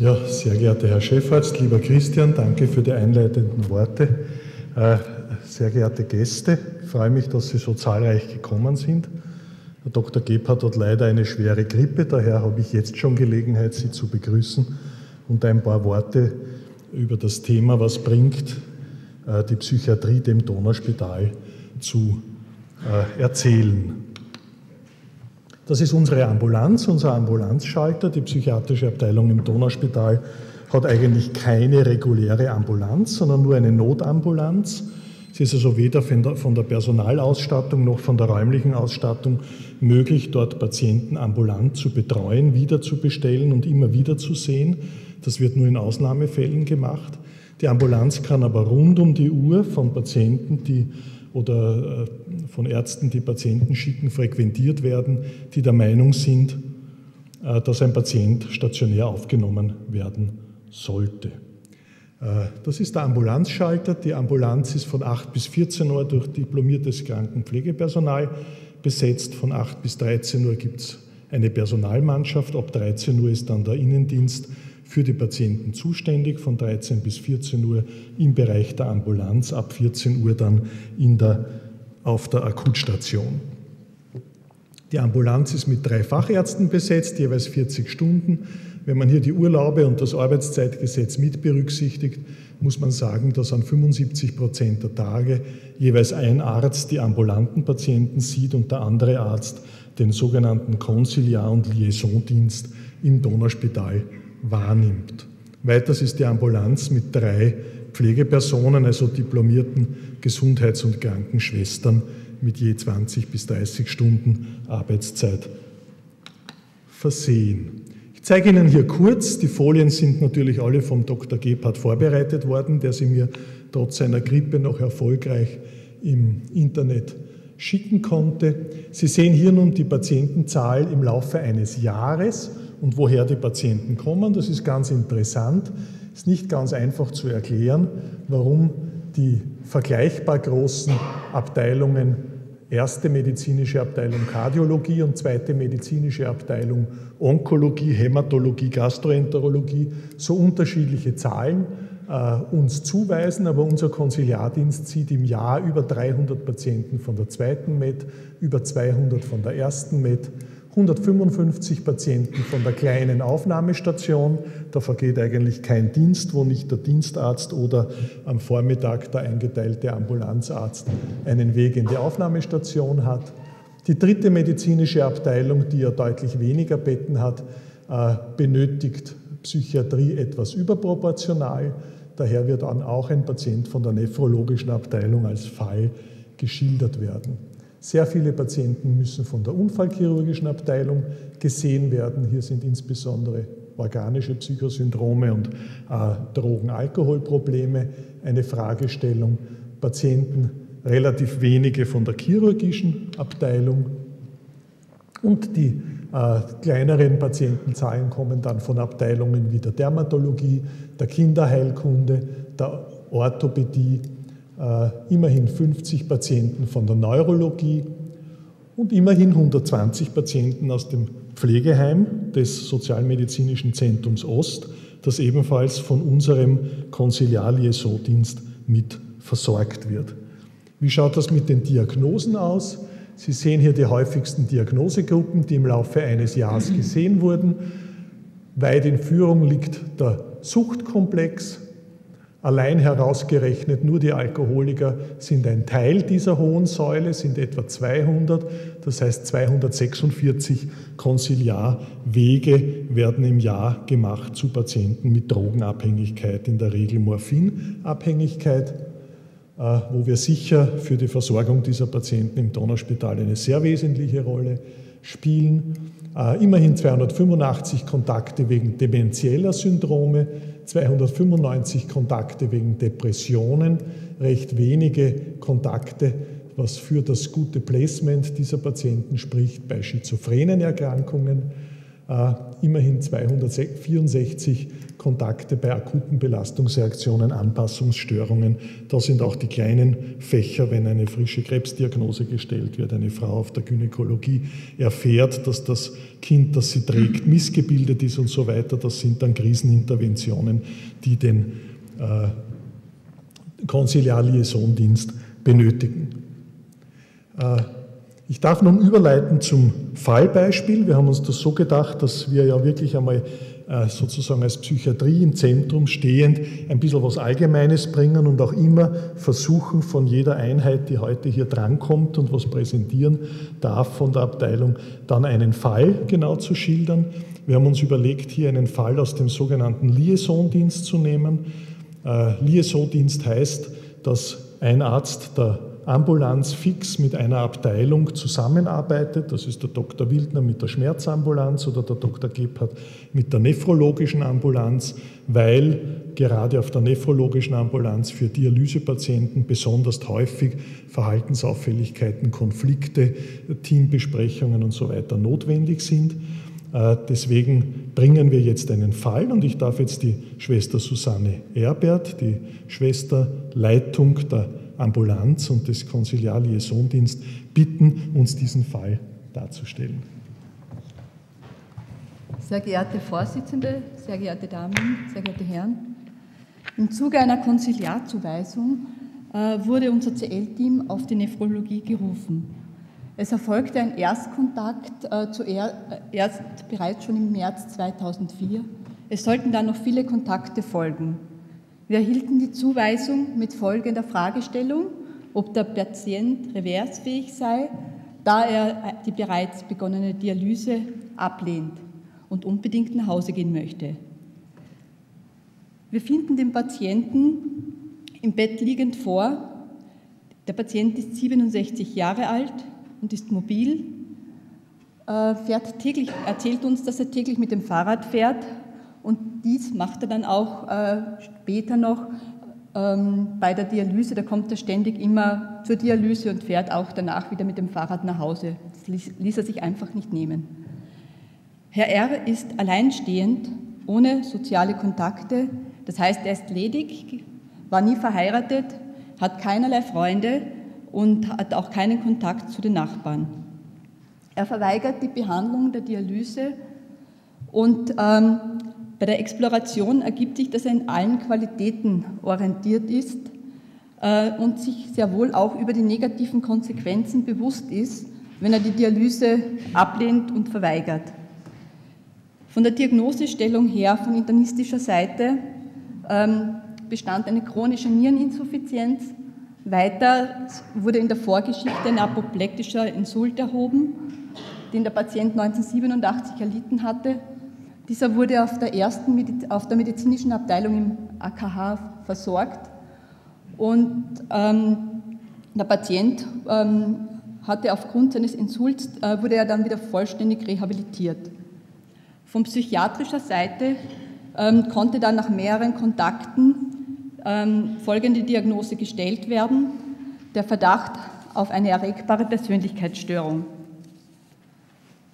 Ja, sehr geehrter Herr Chefarzt, lieber Christian, danke für die einleitenden Worte. Äh, sehr geehrte Gäste, ich freue mich, dass Sie so zahlreich gekommen sind. Herr Dr. Gebhardt hat leider eine schwere Grippe, daher habe ich jetzt schon Gelegenheit, Sie zu begrüßen und ein paar Worte über das Thema, was bringt äh, die Psychiatrie dem Donauspital zu äh, erzählen. Das ist unsere Ambulanz, unser Ambulanzschalter. Die psychiatrische Abteilung im Donauspital hat eigentlich keine reguläre Ambulanz, sondern nur eine Notambulanz. Sie ist also weder von der Personalausstattung noch von der räumlichen Ausstattung möglich, dort Patienten ambulant zu betreuen, wiederzubestellen und immer wieder zu sehen. Das wird nur in Ausnahmefällen gemacht. Die Ambulanz kann aber rund um die Uhr von Patienten, die oder äh, von Ärzten, die Patienten schicken, frequentiert werden, die der Meinung sind, äh, dass ein Patient stationär aufgenommen werden sollte. Äh, das ist der Ambulanzschalter. Die Ambulanz ist von 8 bis 14 Uhr durch diplomiertes Krankenpflegepersonal besetzt. Von 8 bis 13 Uhr gibt es eine Personalmannschaft. Ab 13 Uhr ist dann der Innendienst für die Patienten zuständig, von 13 bis 14 Uhr im Bereich der Ambulanz, ab 14 Uhr dann in der, auf der Akutstation. Die Ambulanz ist mit drei Fachärzten besetzt, jeweils 40 Stunden. Wenn man hier die Urlaube und das Arbeitszeitgesetz mit berücksichtigt, muss man sagen, dass an 75 Prozent der Tage jeweils ein Arzt die ambulanten Patienten sieht und der andere Arzt den sogenannten Konsiliar- und Liaisondienst im Donauspital wahrnimmt. Weiters ist die Ambulanz mit drei Pflegepersonen, also diplomierten Gesundheits- und Krankenschwestern mit je 20 bis 30 Stunden Arbeitszeit versehen. Ich zeige Ihnen hier kurz, die Folien sind natürlich alle vom Dr. Gebhardt vorbereitet worden, der sie mir trotz seiner Grippe noch erfolgreich im Internet schicken konnte. Sie sehen hier nun die Patientenzahl im Laufe eines Jahres und woher die Patienten kommen. Das ist ganz interessant. Es ist nicht ganz einfach zu erklären, warum die vergleichbar großen Abteilungen erste medizinische Abteilung Kardiologie und zweite medizinische Abteilung Onkologie, Hämatologie, Gastroenterologie so unterschiedliche Zahlen äh, uns zuweisen, aber unser Konsiliardienst sieht im Jahr über 300 Patienten von der zweiten Med, über 200 von der ersten Med 155 Patienten von der kleinen Aufnahmestation. Da vergeht eigentlich kein Dienst, wo nicht der Dienstarzt oder am Vormittag der eingeteilte Ambulanzarzt einen Weg in die Aufnahmestation hat. Die dritte medizinische Abteilung, die ja deutlich weniger Betten hat, äh, benötigt Psychiatrie etwas überproportional. Daher wird dann auch ein Patient von der nephrologischen Abteilung als Fall geschildert werden. Sehr viele Patienten müssen von der unfallchirurgischen Abteilung gesehen werden. Hier sind insbesondere organische Psychosyndrome und äh, Drogen-Alkoholprobleme eine Fragestellung. Patienten relativ wenige von der chirurgischen Abteilung und die äh, kleineren Patientenzahlen kommen dann von Abteilungen wie der Dermatologie, der Kinderheilkunde, der Orthopädie immerhin 50 Patienten von der Neurologie und immerhin 120 Patienten aus dem Pflegeheim des Sozialmedizinischen Zentrums Ost, das ebenfalls von unserem Konsiliar-Liaison-Dienst mit versorgt wird. Wie schaut das mit den Diagnosen aus? Sie sehen hier die häufigsten Diagnosegruppen, die im Laufe eines Jahres gesehen wurden. Weit in Führung liegt der Suchtkomplex, Allein herausgerechnet, nur die Alkoholiker sind ein Teil dieser hohen Säule, sind etwa 200. Das heißt, 246 Konsiliarwege werden im Jahr gemacht zu Patienten mit Drogenabhängigkeit, in der Regel Morphinabhängigkeit, äh, wo wir sicher für die Versorgung dieser Patienten im Donauspital eine sehr wesentliche Rolle spielen. Äh, immerhin 285 Kontakte wegen demenzieller Syndrome, 295 Kontakte wegen Depressionen, recht wenige Kontakte, was für das gute Placement dieser Patienten spricht bei schizophrenen Erkrankungen. Äh, immerhin 264 Kontakte bei akuten Belastungsreaktionen, Anpassungsstörungen. Da sind auch die kleinen Fächer, wenn eine frische Krebsdiagnose gestellt wird, eine Frau auf der Gynäkologie erfährt, dass das Kind, das sie trägt, missgebildet ist und so weiter. Das sind dann Kriseninterventionen, die den äh, Konsiliar-Liaison-Dienst benötigen. Äh, ich darf nun überleiten zum Fallbeispiel. Wir haben uns das so gedacht, dass wir ja wirklich einmal äh, sozusagen als Psychiatrie im Zentrum stehend ein bisschen was Allgemeines bringen und auch immer versuchen, von jeder Einheit, die heute hier drankommt und was präsentieren darf von der Abteilung, dann einen Fall genau zu schildern. Wir haben uns überlegt, hier einen Fall aus dem sogenannten Liaison-Dienst zu nehmen. Äh, Liaison-Dienst heißt, dass ein Arzt der Ambulanz fix mit einer Abteilung zusammenarbeitet. Das ist der Dr. Wildner mit der Schmerzambulanz oder der Dr. Gebhardt mit der nephrologischen Ambulanz, weil gerade auf der nephrologischen Ambulanz für Dialysepatienten besonders häufig Verhaltensauffälligkeiten, Konflikte, Teambesprechungen und so weiter notwendig sind. Äh, deswegen bringen wir jetzt einen Fall und ich darf jetzt die Schwester Susanne Erbert, die Schwesterleitung der Ambulanz und des Konsiliar-Liaison-Dienst bitten, uns diesen Fall darzustellen. Sehr geehrte Vorsitzende, sehr geehrte Damen, sehr geehrte Herren, im Zuge einer Konsiliarzuweisung äh, wurde unser CL-Team auf die Nephrologie gerufen. Es erfolgte ein Erstkontakt äh, zuerst, äh, bereits schon im März 2004. Es sollten dann noch viele Kontakte folgen. Wir erhielten die Zuweisung mit folgender Fragestellung, ob der Patient reversfähig sei, da er die bereits begonnene Dialyse ablehnt und unbedingt nach Hause gehen möchte. Wir finden den Patienten im Bett liegend vor. Der Patient ist 67 Jahre alt und ist mobil, äh, fährt täglich, erzählt uns, dass er täglich mit dem Fahrrad fährt, und dies macht er dann auch äh, später noch ähm, bei der Dialyse. Da kommt er ständig immer zur Dialyse und fährt auch danach wieder mit dem Fahrrad nach Hause. Das ließ, er sich einfach nicht nehmen. Herr R. ist alleinstehend, ohne soziale Kontakte. Das heißt, er ist ledig, war nie verheiratet, hat keinerlei Freunde und hat auch keinen Kontakt zu den Nachbarn. Er verweigert die Behandlung der Dialyse und ähm, bei der Exploration ergibt sich, dass er in allen Qualitäten orientiert ist äh, und sich sehr wohl auch über die negativen Konsequenzen bewusst ist, wenn er die Dialyse ablehnt und verweigert. Von der Diagnosestellung her, von internistischer Seite, ähm, bestand eine chronische Niereninsuffizienz. Weiter wurde in der Vorgeschichte ein apoplektischer Insult erhoben, den der Patient 1987 erlitten hatte dieser wurde auf der ersten auf der medizinischen Abteilung im AKH versorgt und ähm, der Patient ähm, hatte aufgrund seines Insults äh, wurde er dann wieder vollständig rehabilitiert. Von psychiatrischer Seite ähm, konnte dann nach mehreren Kontakten ähm, folgende Diagnose gestellt werden: der Verdacht auf eine erregbare Persönlichkeitsstörung.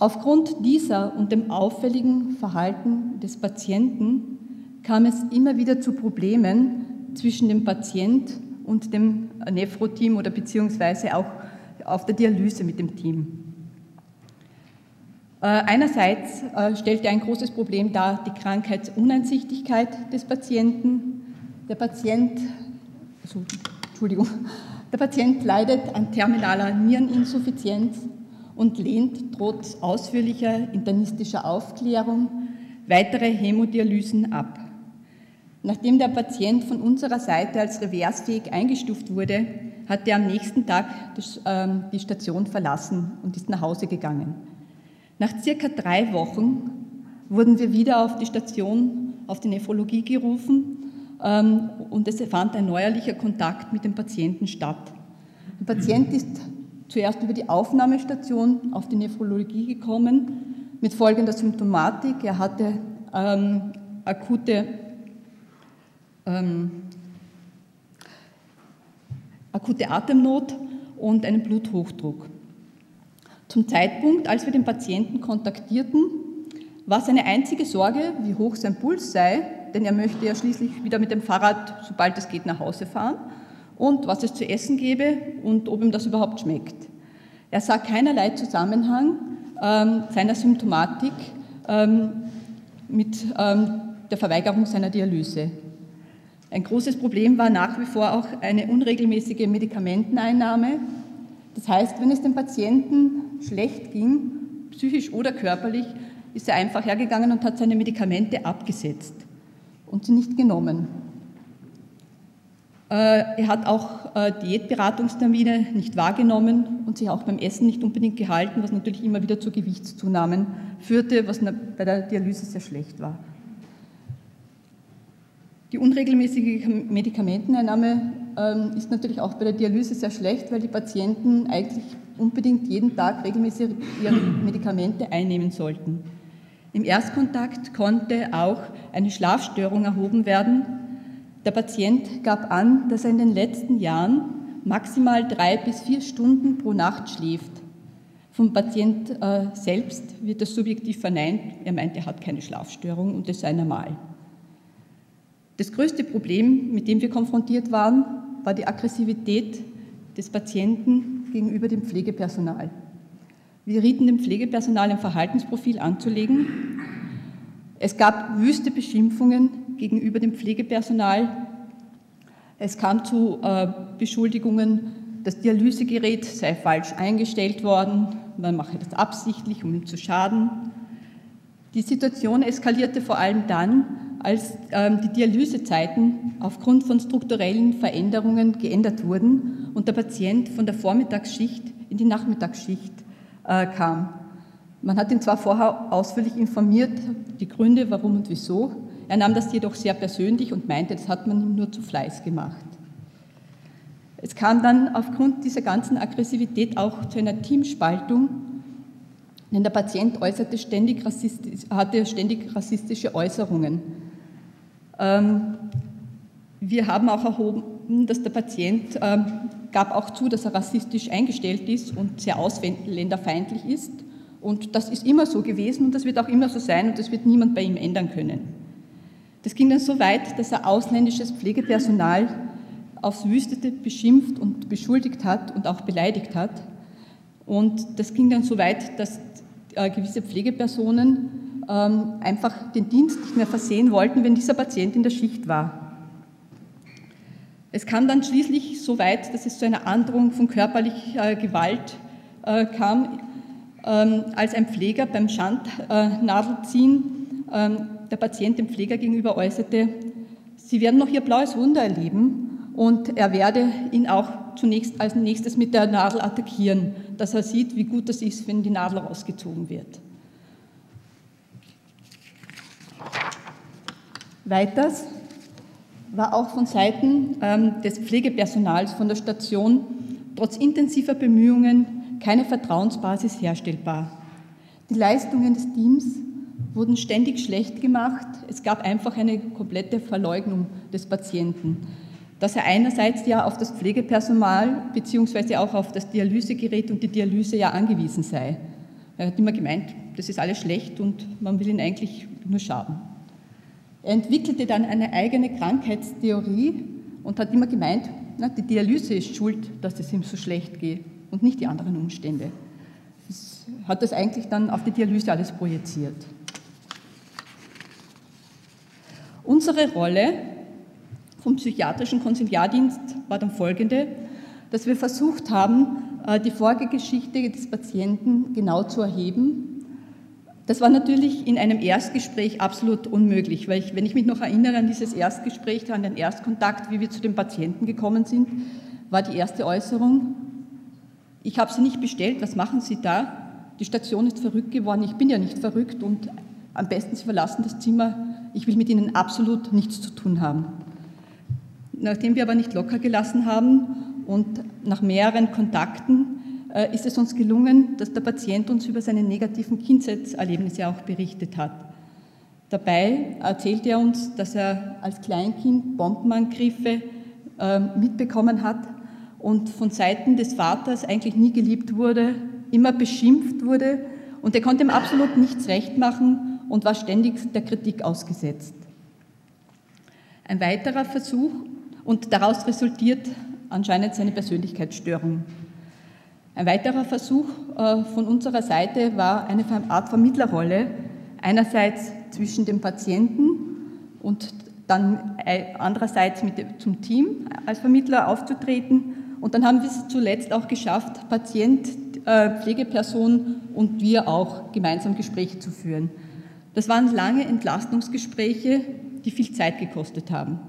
Aufgrund dieser und dem auffälligen Verhalten des Patienten kam es immer wieder zu Problemen zwischen dem Patient und dem Nephro-Team oder beziehungsweise auch auf der Dialyse mit dem Team. Äh, einerseits äh, stellte ein großes Problem dar die Krankheitsuneinsichtigkeit des Patienten. Der Patient, also, Entschuldigung, der Patient leidet an terminaler Niereninsuffizienz und lehnt trotz ausführlicher internistischer Aufklärung weitere Hämodialysen ab. Nachdem der Patient von unserer Seite als reversfähig eingestuft wurde, hat er am nächsten Tag ähm, die Station verlassen und ist nach Hause gegangen. Nach circa drei Wochen wurden wir wieder auf die Station, auf die Nephrologie gerufen ähm, und es fand ein neuerlicher Kontakt mit dem Patienten statt. Der Patient ist zuerst über die Aufnahmestation auf die Nephrologie gekommen mit folgender Symptomatik. Er hatte ähm, akute, ähm, akute Atemnot und einen Bluthochdruck. Zum Zeitpunkt, als wir den Patienten kontaktierten, war seine einzige Sorge, wie hoch sein Puls sei, denn er möchte ja schließlich wieder mit dem Fahrrad, sobald es geht, nach Hause fahren und was es zu essen gebe und ob ihm das überhaupt schmeckt. Er sah keinerlei Zusammenhang ähm, seiner Symptomatik ähm, mit ähm, der Verweigerung seiner Dialyse. Ein großes Problem war nach wie vor auch eine unregelmäßige Medikamenteneinnahme. Das heißt, wenn es dem Patienten schlecht ging, psychisch oder körperlich, ist er einfach hergegangen und hat seine Medikamente abgesetzt und sie nicht genommen. Äh, er hat auch äh, Diätberatungstermine nicht wahrgenommen und sich auch beim Essen nicht unbedingt gehalten, was natürlich immer wieder zu Gewichtszunahmen führte, was bei der Dialyse sehr schlecht war. Die unregelmäßige Medikamenteneinnahme ähm, ist natürlich auch bei der Dialyse sehr schlecht, weil die Patienten eigentlich unbedingt jeden Tag regelmäßig ihre Medikamente einnehmen sollten. Im Erstkontakt konnte auch eine Schlafstörung erhoben werden. Der Patient gab an, dass er in den letzten Jahren maximal drei bis vier Stunden pro Nacht schläft. Vom Patient äh, selbst wird das subjektiv verneint. Er meint, er hat keine Schlafstörung und das sei normal. Das größte Problem, mit dem wir konfrontiert waren, war die Aggressivität des Patienten gegenüber dem Pflegepersonal. Wir rieten dem Pflegepersonal ein Verhaltensprofil anzulegen. Es gab wüste Beschimpfungen gegenüber dem Pflegepersonal. Es kam zu äh, Beschuldigungen, das Dialysegerät sei falsch eingestellt worden, man mache das absichtlich, um ihm zu schaden. Die Situation eskalierte vor allem dann, als ähm, die Dialysezeiten aufgrund von strukturellen Veränderungen geändert wurden und der Patient von der Vormittagsschicht in die Nachmittagsschicht äh, kam. Man hat ihn zwar vorher ausführlich informiert, die Gründe, warum und wieso. Er nahm das jedoch sehr persönlich und meinte, das hat man ihm nur zu Fleiß gemacht. Es kam dann aufgrund dieser ganzen Aggressivität auch zu einer Teamspaltung, denn der Patient äußerte ständig hatte ständig rassistische Äußerungen. Ähm, wir haben auch erhoben, dass der Patient ähm, gab auch zu, dass er rassistisch eingestellt ist und sehr ausländerfeindlich ist. Und das ist immer so gewesen und das wird auch immer so sein und das wird niemand bei ihm ändern können. Das ging dann so weit, dass er ausländisches Pflegepersonal aufs Wüstete beschimpft und beschuldigt hat und auch beleidigt hat. Und das ging dann so weit, dass äh, gewisse Pflegepersonen ähm, einfach den Dienst nicht mehr versehen wollten, wenn dieser Patient in der Schicht war. Es kam dann schließlich so weit, dass es zu einer Androhung von körperlicher Gewalt äh, kam, ähm, als ein Pfleger beim Schandnadelziehen ähm, der Patient dem Pfleger gegenüber äußerte, Sie werden noch Ihr blaues Wunder erleben und er werde ihn auch zunächst als nächstes mit der Nadel attackieren, dass er sieht, wie gut das ist, wenn die Nadel rausgezogen wird. Weiters war auch von Seiten ähm, des Pflegepersonals von der Station trotz intensiver Bemühungen keine Vertrauensbasis herstellbar. Die Leistungen des Teams wurden ständig schlecht gemacht. Es gab einfach eine komplette Verleugnung des Patienten. Dass er einerseits ja auf das Pflegepersonal beziehungsweise auch auf das Dialysegerät und die Dialyse ja angewiesen sei. Er hat immer gemeint, das ist alles schlecht und man will ihn eigentlich nur schaden. Er entwickelte dann eine eigene Krankheitstheorie und hat immer gemeint, na, die Dialyse ist schuld, dass es ihm so schlecht geht und nicht die anderen Umstände. Das hat das eigentlich dann auf die Dialyse alles projiziert. Unsere Rolle vom psychiatrischen Konsiliardienst war dann folgende, dass wir versucht haben, äh, die Vorgeschichte des Patienten genau zu erheben das war natürlich in einem Erstgespräch absolut unmöglich, weil ich, wenn ich mich noch erinnere an dieses Erstgespräch, an den Erstkontakt, wie wir zu den Patienten gekommen sind, war die erste Äußerung, ich habe Sie nicht bestellt, was machen Sie da? Die Station ist verrückt geworden, ich bin ja nicht verrückt und am besten Sie verlassen das Zimmer, ich will mit Ihnen absolut nichts zu tun haben. Nachdem wir aber nicht locker gelassen haben und nach mehreren Kontakten äh, ist es uns gelungen, dass der Patient uns über seine negativen Kindheitserlebnisse auch berichtet hat. Dabei erzählt er uns, dass er als Kleinkind Bombenangriffe ähm, mitbekommen hat und von Seiten des Vaters eigentlich nie geliebt wurde, immer beschimpft wurde und er konnte ihm absolut nichts recht machen und war ständig der Kritik ausgesetzt. Ein weiterer Versuch, und daraus resultiert anscheinend seine Persönlichkeitsstörung. Ein weiterer Versuch äh, von unserer Seite war eine Art Vermittlerrolle, einerseits zwischen dem Patienten und dann äh, andererseits mit zum Team als Vermittler aufzutreten. Und dann haben wir es zuletzt auch geschafft, Patient, äh, Pflegeperson und wir auch gemeinsam Gespräche zu führen. Das waren lange Entlastungsgespräche, die viel Zeit gekostet haben.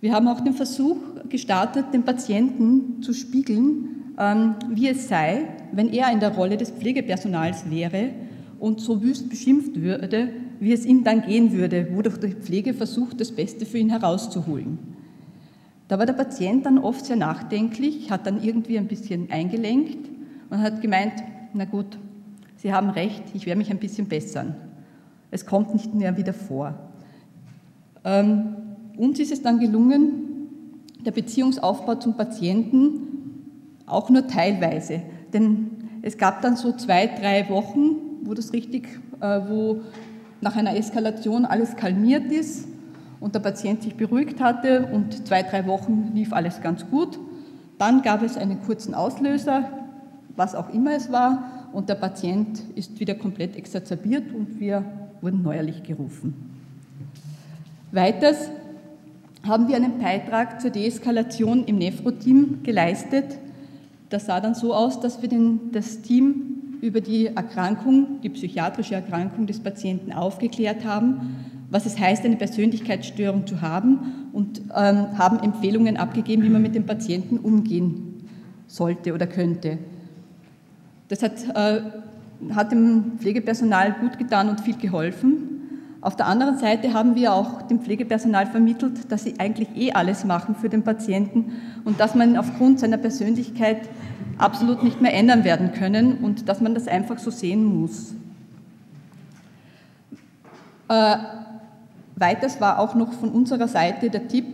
Wir haben auch den Versuch gestartet, den Patienten zu spiegeln, ähm, wie es sei, wenn er in der Rolle des Pflegepersonals wäre und so wüst beschimpft würde, wie es ihm dann gehen würde, wodurch die Pflege versucht, das Beste für ihn herauszuholen. Da war der Patient dann oft sehr nachdenklich, hat dann irgendwie ein bisschen eingelenkt und hat gemeint, na gut, Sie haben recht, ich werde mich ein bisschen bessern. Es kommt nicht mehr wieder vor. Ähm, uns ist es dann gelungen, der Beziehungsaufbau zum Patienten auch nur teilweise. Denn es gab dann so zwei, drei Wochen, wo das richtig, äh, wo nach einer Eskalation alles kalmiert ist und der Patient sich beruhigt hatte und zwei, drei Wochen lief alles ganz gut. Dann gab es einen kurzen Auslöser, was auch immer es war, und der Patient ist wieder komplett exacerbiert und wir wurden neuerlich gerufen. Weiters haben wir einen Beitrag zur Deeskalation im Nefro-Team geleistet. Das sah dann so aus, dass wir den, das Team über die Erkrankung, die psychiatrische Erkrankung des Patienten aufgeklärt haben, was es heißt, eine Persönlichkeitsstörung zu haben und ähm, haben Empfehlungen abgegeben, wie man mit dem Patienten umgehen sollte oder könnte. Das hat, äh, hat dem Pflegepersonal gut getan und viel geholfen. Auf der anderen Seite haben wir auch dem Pflegepersonal vermittelt, dass sie eigentlich eh alles machen für den Patienten und dass man aufgrund seiner Persönlichkeit absolut nicht mehr ändern werden können und dass man das einfach so sehen muss. Äh, weiters war auch noch von unserer Seite der Tipp,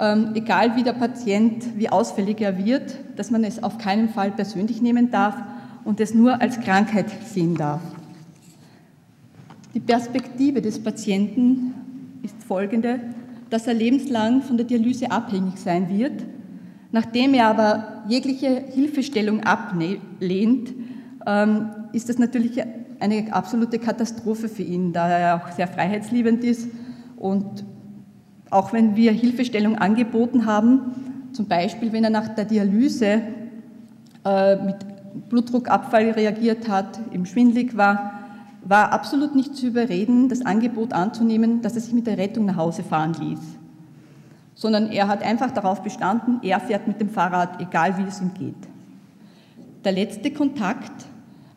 ähm, egal wie der Patient, wie ausfällig er wird, dass man es auf keinen Fall persönlich nehmen darf und es nur als Krankheit sehen darf. Die Perspektive des Patienten ist folgende, dass er lebenslang von der Dialyse abhängig sein wird. Nachdem er aber jegliche Hilfestellung ablehnt, ähm, ist das natürlich eine absolute Katastrophe für ihn, da er auch sehr freiheitsliebend ist. Und auch wenn wir Hilfestellung angeboten haben, zum Beispiel wenn er nach der Dialyse äh, mit Blutdruckabfall reagiert hat, im Schwindlig war, war absolut nicht zu überreden, das Angebot anzunehmen, dass er sich mit der Rettung nach Hause fahren ließ. Sondern er hat einfach darauf bestanden, er fährt mit dem Fahrrad, egal wie es ihm geht. Der letzte Kontakt,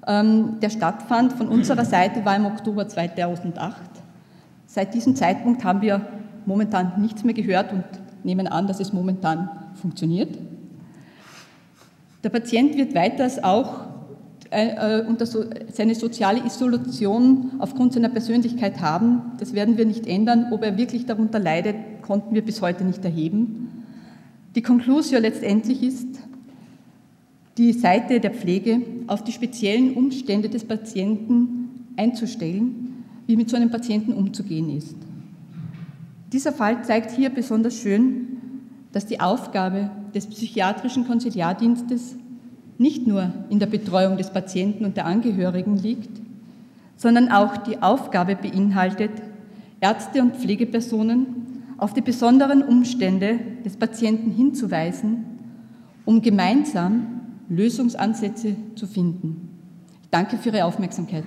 ähm, der stattfand von unserer Seite, war im Oktober 2008. Seit diesem Zeitpunkt haben wir momentan nichts mehr gehört und nehmen an, dass es momentan funktioniert. Der Patient wird weiters auch äh, äh, seine soziale Isolation aufgrund seiner Persönlichkeit haben. Das werden wir nicht ändern. Ob er wirklich darunter leidet, konnten wir bis heute nicht erheben. Die Konklusion letztendlich ist, die Seite der Pflege auf die speziellen Umstände des Patienten einzustellen, wie mit so einem Patienten umzugehen ist. Dieser Fall zeigt hier besonders schön, dass die Aufgabe des psychiatrischen Konsiliardienstes nicht nur in der Betreuung des Patienten und der Angehörigen liegt, sondern auch die Aufgabe beinhaltet, Ärzte und Pflegepersonen auf die besonderen Umstände des Patienten hinzuweisen, um gemeinsam Lösungsansätze zu finden. Ich danke für Ihre Aufmerksamkeit.